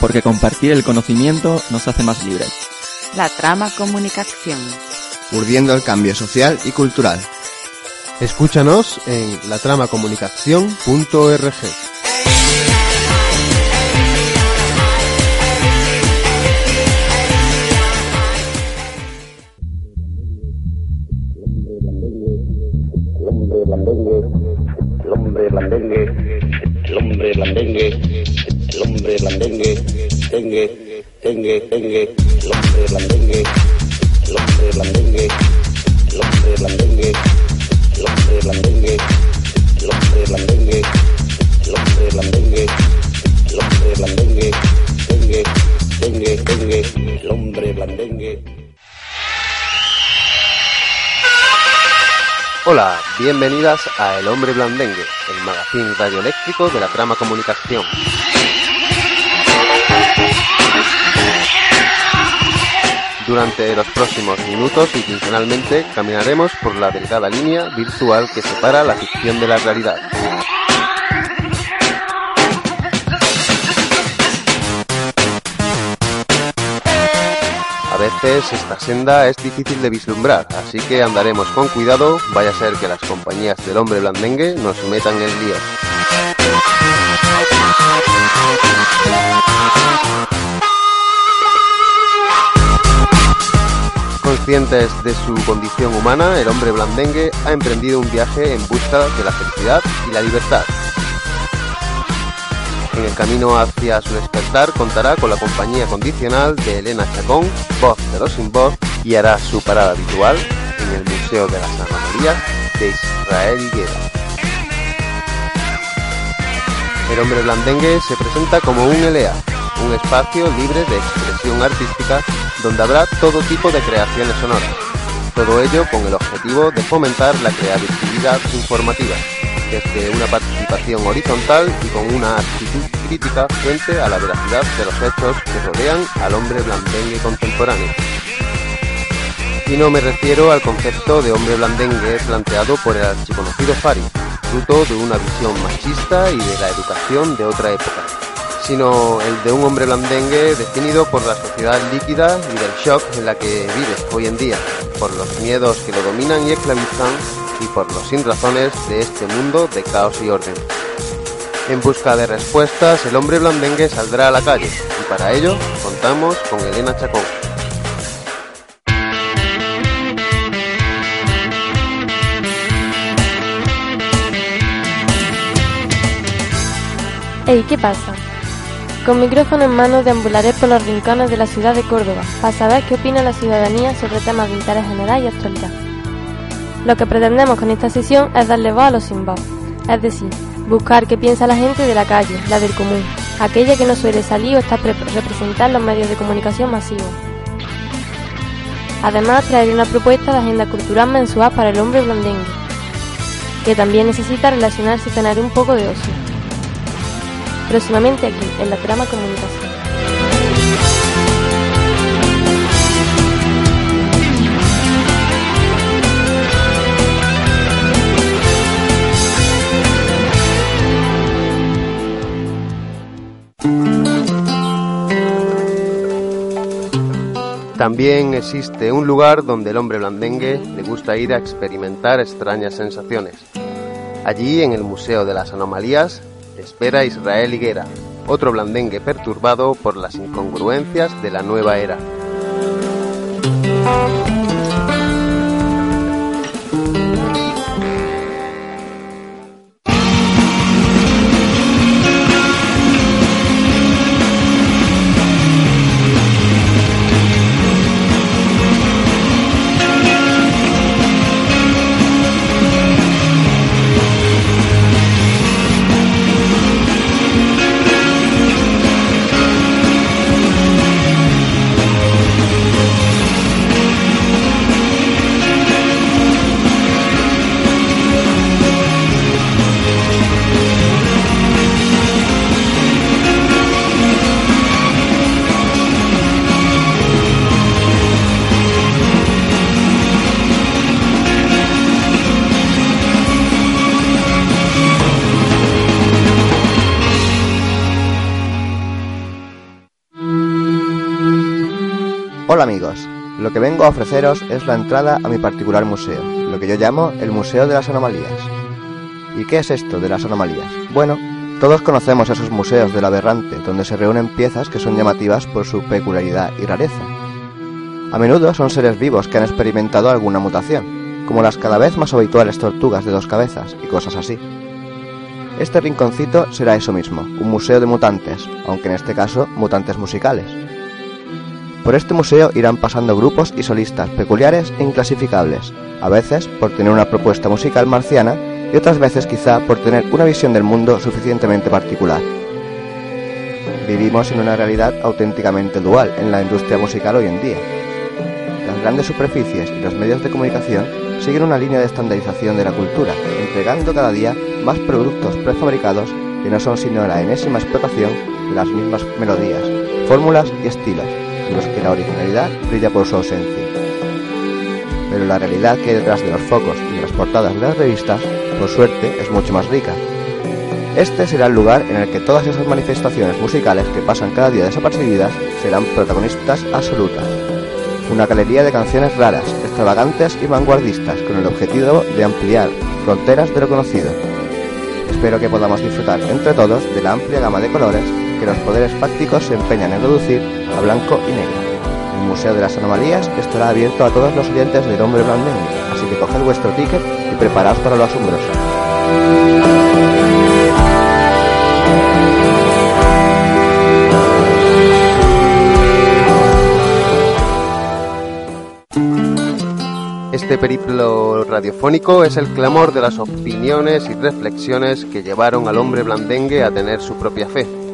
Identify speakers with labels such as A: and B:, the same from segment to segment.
A: Porque compartir el conocimiento nos hace más libres.
B: La trama comunicación.
C: Urdiendo el cambio social y cultural.
D: Escúchanos en latramacomunicación.org.
E: dengue, dengue, dengue, el hombre blandengue, el hombre blandengue, el hombre blandengue, el hombre blandengue, el hombre blandengue, el hombre blandengue, el hombre blandengue, dengue, dengue, dengue, el hombre blandengue.
D: Hola, bienvenidas a El Hombre Blandengue, el magazín radioeléctrico de la trama comunicación. Durante los próximos minutos y quincenalmente caminaremos por la delgada línea virtual que separa la ficción de la realidad. A veces esta senda es difícil de vislumbrar, así que andaremos con cuidado, vaya a ser que las compañías del hombre blandengue nos metan el lío. Conscientes de su condición humana, el hombre blandengue ha emprendido un viaje en busca de la felicidad y la libertad. En el camino hacia su despertar contará con la compañía condicional de Elena Chacón, voz de los sin voz, y hará su parada habitual en el Museo de las Anomalías de Israel Higuera. El hombre blandengue se presenta como un LEA, un espacio libre de expresión artística donde habrá todo tipo de creaciones sonoras. Todo ello con el objetivo de fomentar la creatividad informativa, desde una participación horizontal y con una actitud crítica frente a la veracidad de los hechos que rodean al hombre blandengue contemporáneo. Y no me refiero al concepto de hombre blandengue planteado por el archiconocido Fari, fruto de una visión machista y de la educación de otra época, sino el de un hombre blandengue definido por la sociedad líquida y del shock en la que vive hoy en día, por los miedos que lo dominan y esclavizan y por los sinrazones de este mundo de caos y orden. En busca de respuestas, el hombre blandengue saldrá a la calle y para ello contamos con Elena Chacón.
F: Ey, ¿qué pasa? Con micrófono en mano deambularé por los rincones de la ciudad de Córdoba para saber qué opina la ciudadanía sobre temas de interés general y actualidad. Lo que pretendemos con esta sesión es darle voz a los sin voz, es decir, buscar qué piensa la gente de la calle, la del común, aquella que no suele salir o está representada en los medios de comunicación masivos. Además, traeré una propuesta de agenda cultural mensual para el hombre blandengue, que también necesita relacionarse y tener un poco de ocio. Próximamente aquí, en la trama comunicación.
D: También existe un lugar donde el hombre blandengue le gusta ir a experimentar extrañas sensaciones. Allí, en el Museo de las Anomalías, espera Israel Higuera, otro blandengue perturbado por las incongruencias de la nueva era.
C: Hola amigos, lo que vengo a ofreceros es la entrada a mi particular museo, lo que yo llamo el Museo de las Anomalías. ¿Y qué es esto de las anomalías? Bueno, todos conocemos esos museos del aberrante, donde se reúnen piezas que son llamativas por su peculiaridad y rareza. A menudo son seres vivos que han experimentado alguna mutación, como las cada vez más habituales tortugas de dos cabezas y cosas así. Este rinconcito será eso mismo, un museo de mutantes, aunque en este caso mutantes musicales. Por este museo irán pasando grupos y solistas peculiares e inclasificables, a veces por tener una propuesta musical marciana y otras veces quizá por tener una visión del mundo suficientemente particular. Vivimos en una realidad auténticamente dual en la industria musical hoy en día. Las grandes superficies y los medios de comunicación siguen una línea de estandarización de la cultura, entregando cada día más productos prefabricados que no son sino la enésima explotación de las mismas melodías, fórmulas y estilos, en los que la originalidad brilla por su ausencia. Pero la realidad que hay detrás de los focos y de las portadas de las revistas, por suerte, es mucho más rica. Este será el lugar en el que todas esas manifestaciones musicales que pasan cada día desapercibidas serán protagonistas absolutas. Una galería de canciones raras, extravagantes y vanguardistas con el objetivo de ampliar fronteras de lo conocido. Espero que podamos disfrutar entre todos de la amplia gama de colores que los poderes fácticos se empeñan en reducir a blanco y negro. El Museo de las Anomalías estará abierto a todos los oyentes del Hombre Blandengue, así que coged vuestro ticket y preparaos para lo asombroso.
D: Este periplo radiofónico es el clamor de las opiniones y reflexiones que llevaron al hombre blandengue a tener su propia fe.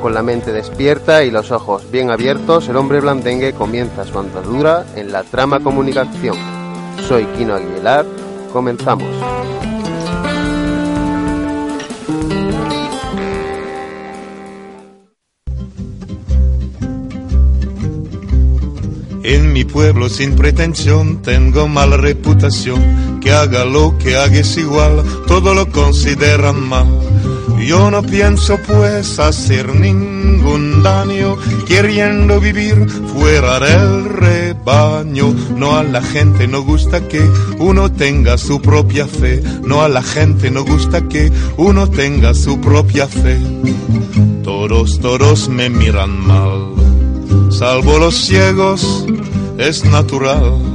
D: Con la mente despierta y los ojos bien abiertos, el hombre blandengue comienza su andadura en la trama comunicación. Soy Kino Aguilar, comenzamos.
G: En mi pueblo sin pretensión tengo mala reputación, que haga lo que haga es igual, todo lo consideran mal. Yo no pienso pues hacer ningún daño, queriendo vivir fuera del rebaño. No a la gente no gusta que uno tenga su propia fe, no a la gente no gusta que uno tenga su propia fe. Todos, todos me miran mal, salvo los ciegos, es natural